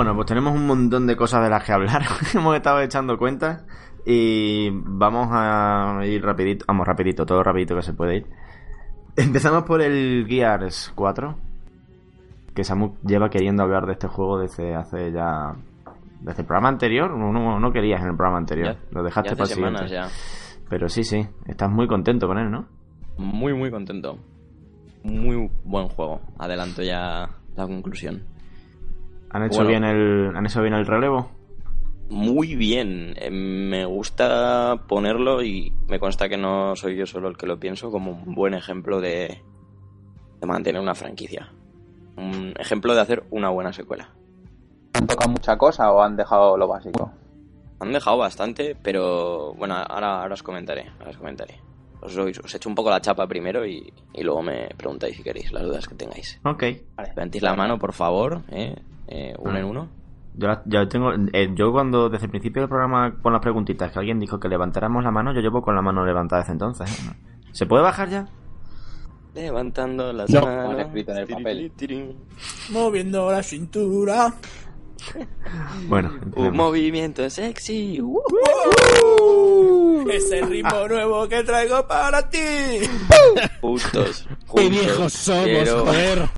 Bueno, pues tenemos un montón de cosas de las que hablar. Hemos estado echando cuentas y vamos a ir rapidito, vamos rapidito, todo rapidito que se puede ir. Empezamos por el Gears 4, que Samu lleva queriendo hablar de este juego desde hace ya desde el programa anterior, no, no, querías en el programa anterior, lo dejaste para semanas ya. Pero sí, sí, estás muy contento con él, ¿no? Muy, muy contento. Muy buen juego. Adelanto ya la conclusión. ¿Han hecho, bien el, ¿Han hecho bien el relevo? Muy bien. Eh, me gusta ponerlo y me consta que no soy yo solo el que lo pienso como un buen ejemplo de, de mantener una franquicia. Un ejemplo de hacer una buena secuela. ¿Han tocado mucha cosa o han dejado lo básico? Han dejado bastante, pero bueno, ahora, ahora os comentaré. Ahora os comentaré. Os, os, echo un poco la chapa primero y, y, luego me preguntáis si queréis las dudas que tengáis. Ok. Vale. la mano, por favor. ¿eh? Eh, uno en uno. Yo, ya tengo, eh, yo cuando desde el principio del programa con las preguntitas que alguien dijo que levantáramos la mano, yo llevo con la mano levantada desde entonces. ¿eh? ¿Se puede bajar ya? Levantando las manos. escrito en el papel. Moviendo la cintura. bueno. Un movimiento sexy. Uh, es el ritmo nuevo que traigo para ti. Juntos. Qué viejos somos, joder.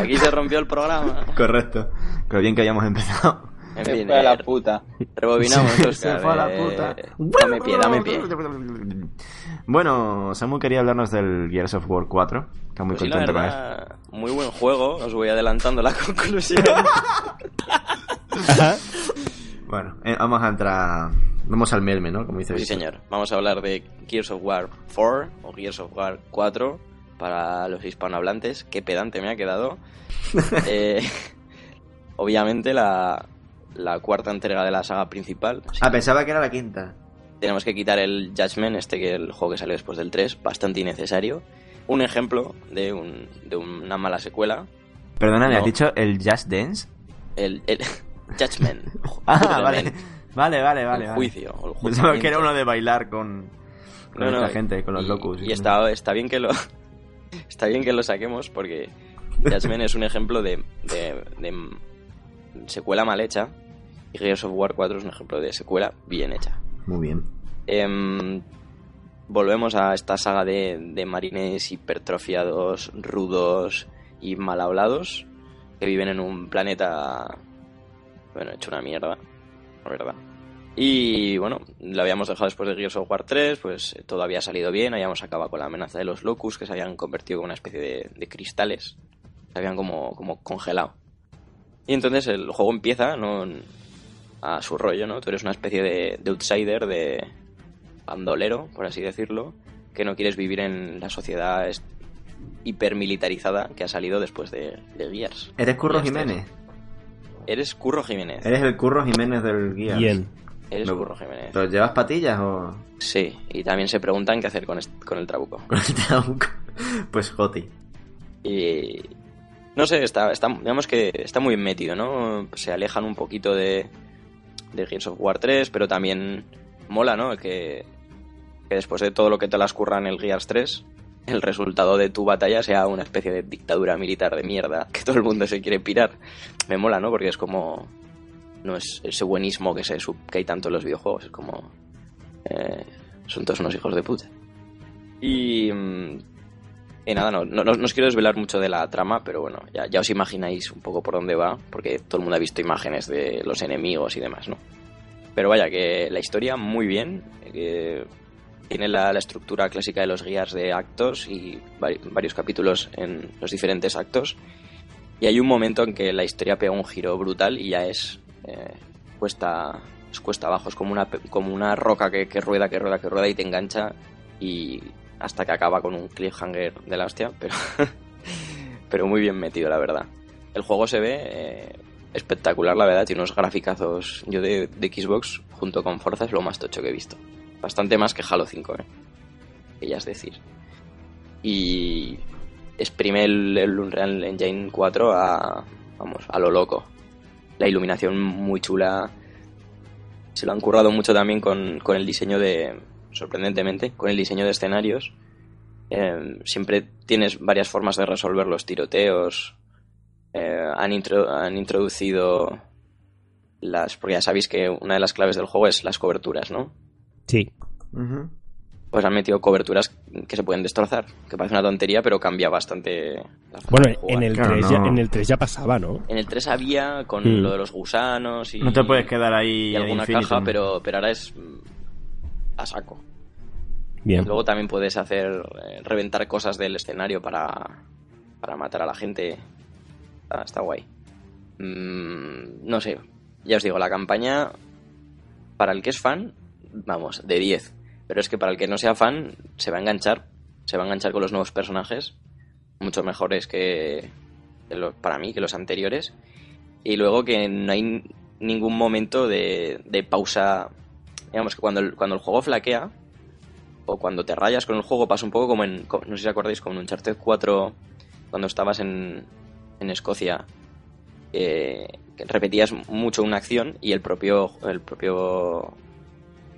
Aquí se rompió el programa. Correcto. Pero bien que hayamos empezado. En fin, fue a la puta. Rebobinamos, Oscar. Se fue a la puta. Eh, dame pie, dame pie. Bueno, Samu quería hablarnos del Gears of War 4. Está muy pues contento sí, verdad, con él. Muy buen juego. Os voy adelantando la conclusión. bueno, eh, vamos a entrar. Vamos al melme, ¿no? Como dice Sí, señor. Vamos a hablar de Gears of War 4 o Gears of War 4 para los hispanohablantes. Qué pedante me ha quedado. eh, obviamente la, la, cuarta entrega de la saga principal. Ah, pensaba que era la quinta. Tenemos que quitar el Judgment, este que el juego que salió después del 3, bastante innecesario. Un ejemplo de, un, de una mala secuela. Perdona, ¿me has dicho el Just Dance? El, el Judgment. ah, vale. Vale, vale, vale. El juicio. Vale. El Pensaba que era uno de bailar con, con no, no, gente, con los y, locos. Y, está, está bien que lo, está bien que lo saquemos porque Jasmine es un ejemplo de, de, de, secuela mal hecha y Gears of War 4 es un ejemplo de secuela bien hecha. Muy bien. Eh, volvemos a esta saga de, de, marines hipertrofiados, rudos y mal hablados que viven en un planeta, bueno, hecho una mierda, la verdad. Y bueno, lo habíamos dejado después de Gears of War 3, pues todo había salido bien, habíamos acabado con la amenaza de los Locus, que se habían convertido en una especie de, de cristales, se habían como, como congelado. Y entonces el juego empieza ¿no? a su rollo, ¿no? Tú eres una especie de, de outsider, de bandolero, por así decirlo, que no quieres vivir en la sociedad hipermilitarizada que ha salido después de, de Gears. ¿Eres Curro Jiménez? Eres Curro Jiménez. Eres el Curro Jiménez del Gears. Bien. Eres ¿Lo, Curro Jiménez. ¿Pero llevas patillas o...? Sí, y también se preguntan qué hacer con, este, con el trabuco. Con el trabuco. Pues Joti. Y... No sé, está, está, digamos que está muy metido, ¿no? Se alejan un poquito de, de Gears of War 3, pero también mola, ¿no? Que, que después de todo lo que te las curra en el Gears 3, el resultado de tu batalla sea una especie de dictadura militar de mierda, que todo el mundo se quiere pirar. Me mola, ¿no? Porque es como no es ese buenismo que, se, que hay tanto en los videojuegos, es como... Eh, son todos unos hijos de puta. Y... Y nada, no, no, no, os quiero desvelar mucho de la trama, pero bueno, ya, os imagináis un poco por dónde va, porque todo el mundo ha visto imágenes de los enemigos y demás, ¿no? Pero vaya, que la historia muy bien, tiene la, estructura clásica de los guías de actos y vari- varios capítulos en los diferentes actos. Y hay un momento en que la historia pega un giro brutal y ya es eh, cuesta, es cuesta abajo, es como una, como una roca que, que rueda, que rueda, que rueda y te engancha y hasta que acaba con un cliffhanger de la hostia, pero, pero muy bien metido, la verdad. El juego se ve eh, espectacular, la verdad, tiene unos graficazos. Yo de, de Xbox, junto con Forza, es lo más tocho que he visto. Bastante más que Halo 5, ¿eh? Ya es decir. Y exprime el, el Unreal Engine 4 a, vamos, a lo loco. La iluminación muy chula. Se lo han currado mucho también con, con el diseño de, sorprendentemente, con el diseño de escenarios. Eh, siempre tienes varias formas de resolver los tiroteos. Eh, han, intro- han introducido las. Porque ya sabéis que una de las claves del juego es las coberturas, ¿no? Sí. Ujú. Pues han metido coberturas que se pueden destrozar. Que parece una tontería, pero cambia bastante la forma Bueno, de jugar. en el, Claro, 3 no. ya, en el 3 ya pasaba, ¿no? En el 3 había con Mm. lo de los gusanos y. No te puedes quedar ahí y alguna caja, pero, pero ahora es mm, a saco. Bien. Luego también puedes hacer eh, reventar cosas del escenario para, para matar a la gente. Está, está guay. Mm, no sé, ya os digo, la campaña, para el que es fan, vamos, de 10. Pero es que para el que no sea fan, se va a enganchar. Se va a enganchar con los nuevos personajes, mucho mejores que, para mí que los anteriores. Y luego que no hay ningún momento de, de pausa. Digamos que cuando el, cuando el juego flaquea, o cuando te rayas con el juego, pasa un poco como en. No sé si acordáis, como en Uncharted 4, cuando estabas en, en Escocia, eh, que repetías mucho una acción y el propio, el propio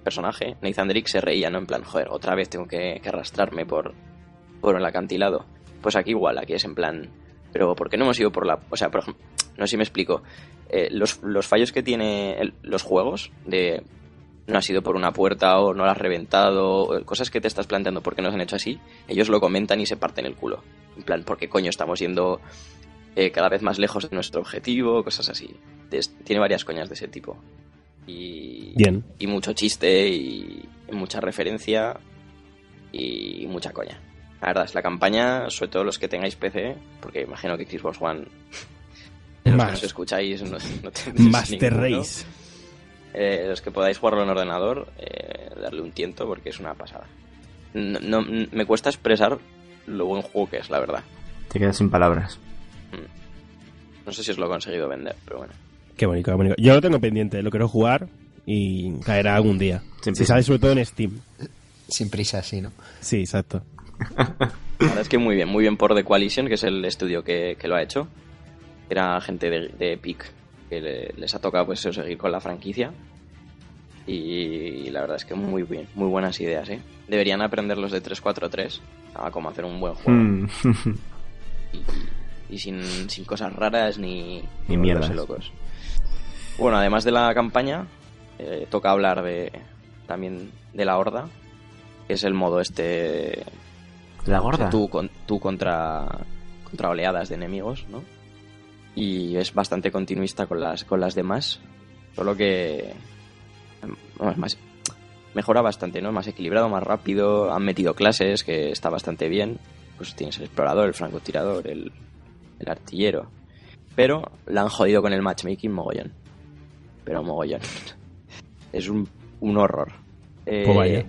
personaje, Nathan Drake, se reía, ¿no? En plan, joder, otra vez tengo que, arrastrarme por, por el acantilado. Pues aquí igual, aquí es en plan. Pero ¿por qué no hemos ido por la. O sea, por ejemplo, no sé si me explico. Eh, los, los fallos que tiene los juegos de no has ido por una puerta o no la has reventado, cosas que te estás planteando por qué no se han hecho así, ellos lo comentan y se parten el culo. En plan, ¿por qué coño estamos yendo eh, cada vez más lejos de nuestro objetivo? Cosas así. Tiene varias coñas de ese tipo. Y, Bien. y mucho chiste y mucha referencia y mucha coña. La verdad, es la campaña, sobre todo los que tengáis PC, porque imagino que Xbox One, los que Más. nos escucháis, no, no tendréis Master ninguno. Race. Eh, los que podáis jugarlo en ordenador, eh, darle un tiento porque es una pasada. No, no- me cuesta expresar lo buen juego que es, la verdad. Te quedas sin palabras. No sé si os lo he conseguido vender, pero bueno. Qué bonito, qué bonito. Yo lo tengo pendiente, lo quiero jugar y caerá algún día. Sin sale sobre todo en Steam. Sin prisa, sí, ¿no? Sí, exacto. La verdad es que muy bien, muy bien por The Coalition, que es el estudio que, que lo ha hecho. Era gente de, de Epic que le- les ha tocado pues seguir con la franquicia. Y la verdad es que muy bien, muy buenas ideas, ¿eh? Deberían aprender los de 343 a cómo hacer un buen juego. Mm. y sin, sin cosas raras ni, Ni mierdas. locos. Bueno, además de la campaña, eh, toca hablar de también de la horda, que es el modo este La gorda. tú, con- tú contra, contra oleadas de enemigos, ¿no? Y es bastante continuista con las, con las demás, solo que em, vamos, más, mejora bastante, ¿no? Más equilibrado, más rápido, han metido clases que está bastante bien, pues tienes el explorador, el francotirador, el, el artillero, pero la han jodido con el matchmaking mogollón, pero mogollón. Es un, un horror. Eh, Pues vaya.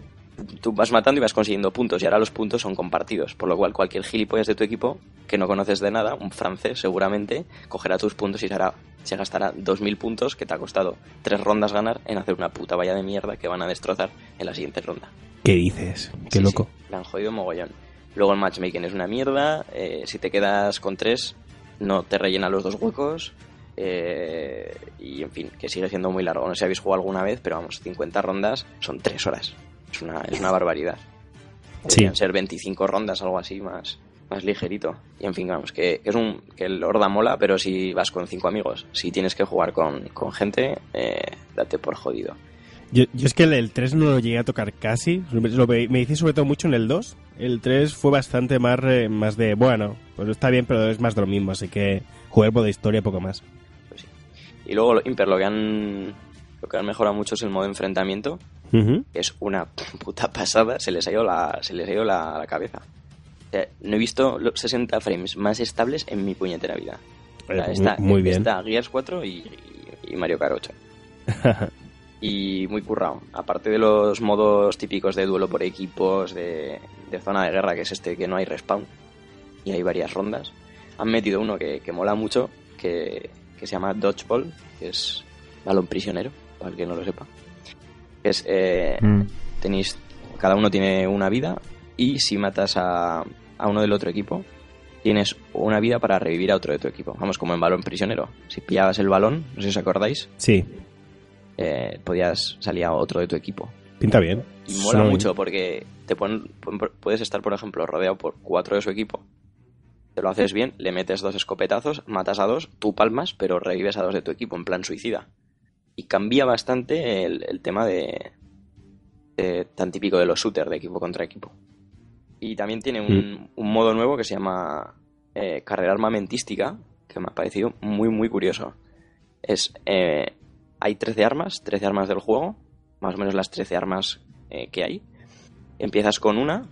tú vas matando y vas consiguiendo puntos y ahora los puntos son compartidos, por lo cual cualquier gilipollas de tu equipo que no conoces de nada, un francés seguramente, cogerá tus puntos y se, hará, se gastará 2.000 puntos que te ha costado tres rondas ganar en hacer una puta valla de mierda que van a destrozar en la siguiente ronda. ¿Qué dices? Qué Sí, loco. sí, la han jodido mogollón. Luego el matchmaking es una mierda, eh, si te quedas con tres no te rellena los dos huecos eh, y en fin, que sigue siendo muy largo. No sé si habéis jugado alguna vez, pero vamos, 50 rondas son tres horas. Es una, es una barbaridad. Sí. Ser 25 rondas, algo así, más, más ligerito. Y en fin, vamos, que, que es un que el Horda mola, pero si vas con cinco amigos. Si tienes que jugar con, con gente, eh, date por jodido. Yo, yo es que el, el 3 no lo llegué a tocar casi. Lo ve- me hice sobre todo mucho en el 2. El 3 fue bastante más, eh, más de, bueno, pues está bien, pero es más de lo mismo. Así que jugué por de historia poco más. Y luego, Imper, lo que han, lo que han mejorado mucho es el modo enfrentamiento. Que es una puta pasada, se les ha ido la, se les ha ido la, la cabeza. O sea, no he visto los 60 frames más estables en mi puñetera vida. O sea, Eh, está, muy bien. Está Gears 4 y, y- y Mario Kart 8. y muy currado. Aparte de los modos típicos de duelo por equipos, de, de zona de guerra, que es este que no hay respawn, y hay varias rondas, han metido uno que, que mola mucho, que, que se llama Dodgeball, que es balón prisionero, para el que no lo sepa. Es, eh, Mm. tenéis, cada uno tiene una vida, y si matas a, a uno del otro equipo, tienes una vida para revivir a otro de tu equipo. Vamos, como en balón prisionero. Si pillabas el balón, no sé si os acordáis, Sí, eh, podías salir a otro de tu equipo. pinta bien. Y mola Suena mucho bien. porque te ponen, pu- puedes estar, por ejemplo, rodeado por cuatro de su equipo. Te lo haces bien, le metes dos escopetazos, matas a dos, tú palmas, pero revives a dos de tu equipo en plan suicida. Y cambia bastante el, el tema de, de- tan típico de los shooters de equipo contra equipo. Y también tiene un, un modo nuevo que se llama eh, carrera armamentística, que me ha parecido muy, muy curioso. Es, eh, hay 13 armas, 13 armas del juego, más o menos las 13 armas eh, que hay. Empiezas con una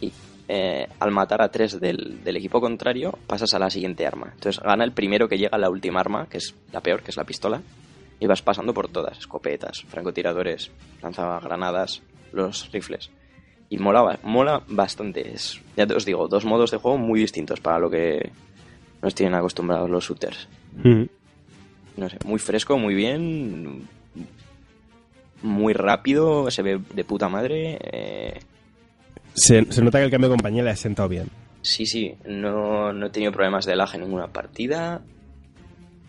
y eh, al matar a tres del, del equipo contrario pasas a la siguiente arma. Entonces gana el primero que llega a la última arma, que es la peor, que es la pistola, y vas pasando por todas, escopetas, francotiradores, lanzagranadas, los rifles. Y mola, mola bastante. Es, ya te os digo, dos modos de juego muy distintos para lo que nos tienen acostumbrados los shooters. Ujú. No sé, muy fresco, muy bien, muy rápido, se ve de puta madre. eh, Se, se nota que el cambio de compañía le ha sentado bien. sí, sí, no, no he tenido problemas de lag en ninguna partida.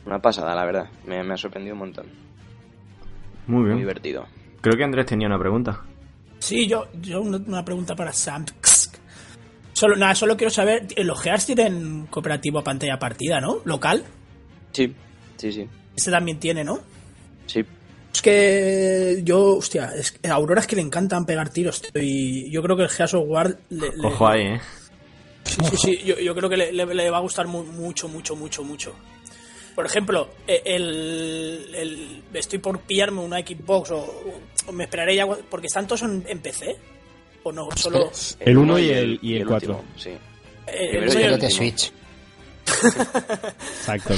Una pasada, la verdad. Me, me ha sorprendido un montón. Muy Muy bien. divertido. Creo que Andrés tenía una pregunta. Sí, yo, yo una, pregunta para Sam. Solo, nada, solo quiero saber, los Gears tienen cooperativo a pantalla partida, ¿no? Local. Sí, sí, sí. Ese también tiene, ¿no? Sí, que yo, hostia, es que a Aurora es que le encantan pegar tiros, tío, y yo creo que el Gears of War le, le- Ojo ahí, ¿eh? Sí, sí, sí, yo, yo creo que le, le- le va a gustar mu- mucho, mucho, mucho, mucho. Por ejemplo, e- el, el- estoy por pillarme una Xbox o, o me esperaré ya porque están todos en, en PC o no solo El uno y el- y el cuatro. último, Sí. eh, el uno y y el- el último. Switch. Exacto.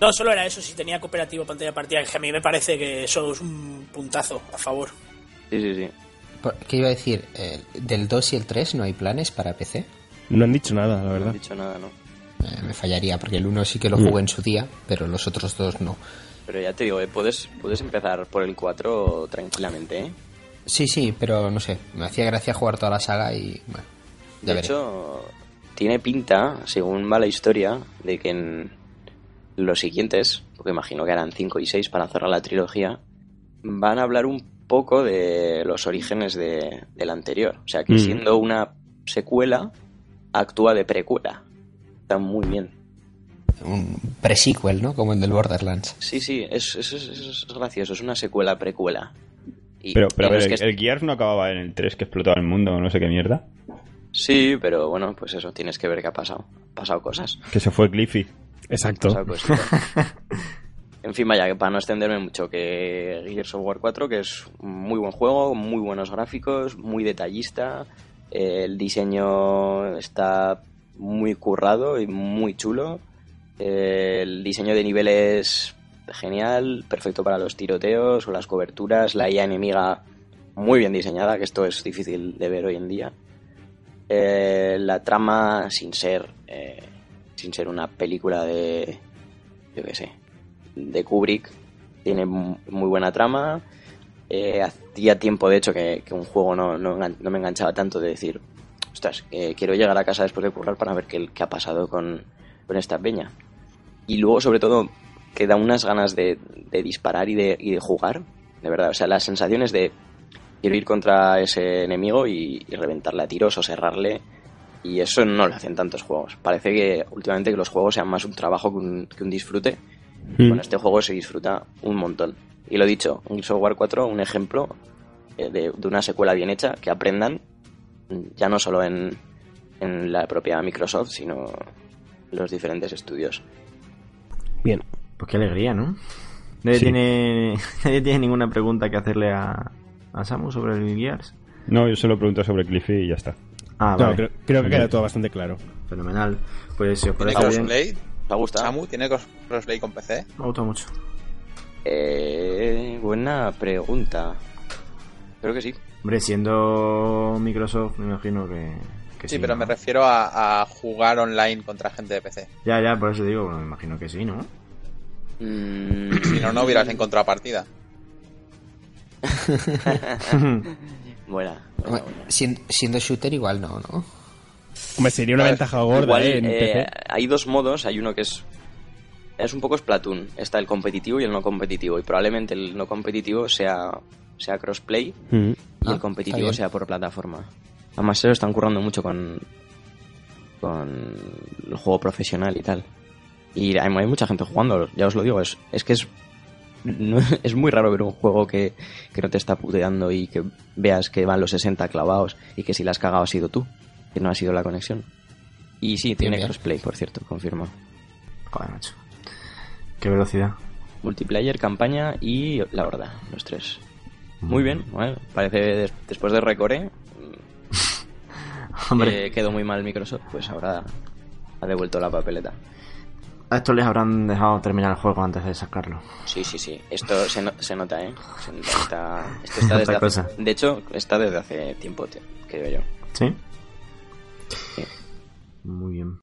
No solo era eso si tenía cooperativo pantalla partida que a mí me parece que eso es un puntazo a favor Sí, sí, sí. ¿Qué iba a decir? Eh, ¿Del 2 y el 3 no hay planes para PC? No han dicho nada, la No he verdad. dicho nada, ¿no? Eh, me fallaría, porque el 1 sí que lo Mm. jugué en su día, pero los otros dos no. Pero ya te digo, eh, puedes, puedes empezar por el 4 tranquilamente, ¿eh? Sí, sí, pero no sé. Me hacía gracia jugar toda la saga y bueno, ya De veré. hecho, tiene pinta, según va la historia, de que en los siguientes, porque imagino que eran 5 y 6 para cerrar la trilogía, van a hablar un poco de los orígenes de, del anterior. O sea, que Mm. siendo una secuela, actúa de precuela. Está muy bien. Un pre-sequel, ¿no? Como el del Borderlands. Sí, sí, es, es, es- es gracioso, es una secuela precuela. Y- Pero, pero a ver, es que el, el Gears no acababa en el 3 que explotaba el mundo o no sé qué mierda. Sí, pero bueno, pues eso, tienes que ver qué ha pasado. Han pasado cosas. Que se fue Cliffy. Exacto. en fin, vaya, que para no extenderme mucho, que Gears of War 4, que es un muy buen juego, muy buenos gráficos, muy detallista, eh, el diseño está muy currado y muy chulo, eh, el diseño de niveles genial, perfecto para los tiroteos o las coberturas, la IA enemiga muy bien diseñada, que esto es difícil de ver hoy en día. Eh, la trama sin ser sin ser una película de yo qué sé de Kubrick. Tiene mu- muy buena trama. Eh, hacía tiempo de hecho que, un juego no, no, me enganchaba tanto de decir ostras quiero llegar a casa después de currar para ver qué, qué ha pasado con, con esta peña y luego sobre todo que da unas ganas de, de disparar y de, y de jugar de verdad. O sea las sensaciones de quiero ir contra ese enemigo y, y reventarle a tiros o cerrarle. Y eso no lo hacen tantos juegos. Parece que últimamente que los juegos sean más un trabajo que un, que un disfrute. Mm. Con este juego se disfruta un montón. Y lo dicho, un Software 4, un ejemplo eh, de, de una secuela bien hecha, que aprendan mm, ya no solo en, en la propia Microsoft, sino en los diferentes estudios. Bien. Pues qué alegría, ¿no? Nadie, Sí. tiene, nadie tiene ninguna pregunta que hacerle a, a Samu sobre el Gears? No, yo solo pregunto sobre Cliffy y ya está. Ah, No, vale. creo, creo que queda todo bastante claro. Fenomenal. Pues si os ¿Tiene parece bien, crossplay? ¿Te gusta? ¿Samu tiene crossplay con PC? me ha gustado mucho. Eh, buena pregunta. Creo que sí. Hombre, siendo Microsoft, me imagino que, que Sí, sí. pero ¿no? me refiero a, a jugar online contra gente de PC. Ya, ya, por eso digo, me imagino que sí, ¿no? Mm, Si no, no hubieras encontrado partida. buena. siendo shooter igual no, ¿no? Hombre, sería una ventaja gorda, Igual, ¿eh? En eh, PC. hay dos modos. Hay uno que es. Es un poco Splatoon. Está el competitivo y el no competitivo. Y probablemente el no competitivo sea, sea crossplay Mm. y Ah, el competitivo está bien. sea por plataforma. Además, se lo están currando mucho con, con el juego profesional y tal. Y hay, hay mucha gente jugando, ya os lo digo. Es, es que es, no- es muy raro ver un juego que, que no te está puteando y que veas que van los 60 clavados y que si la has cagado ha sido tú, que no ha sido la conexión. Y sí, tiene bien. crossplay, por cierto, confirmo. Joder, macho. Qué velocidad. Multiplayer, campaña y la horda, los tres. Muy bien, bueno, parece des- después de Recore Hombre, que quedó muy mal Microsoft, pues ahora ha devuelto la papeleta. A estos les habrán dejado terminar el juego antes de sacarlo. Sí, sí, sí. Esto se, no- se nota, ¿eh? Se nota, esto está desde hace, de hecho, está desde hace tiempo, creo yo. ¿Sí? Sí. Muy bien.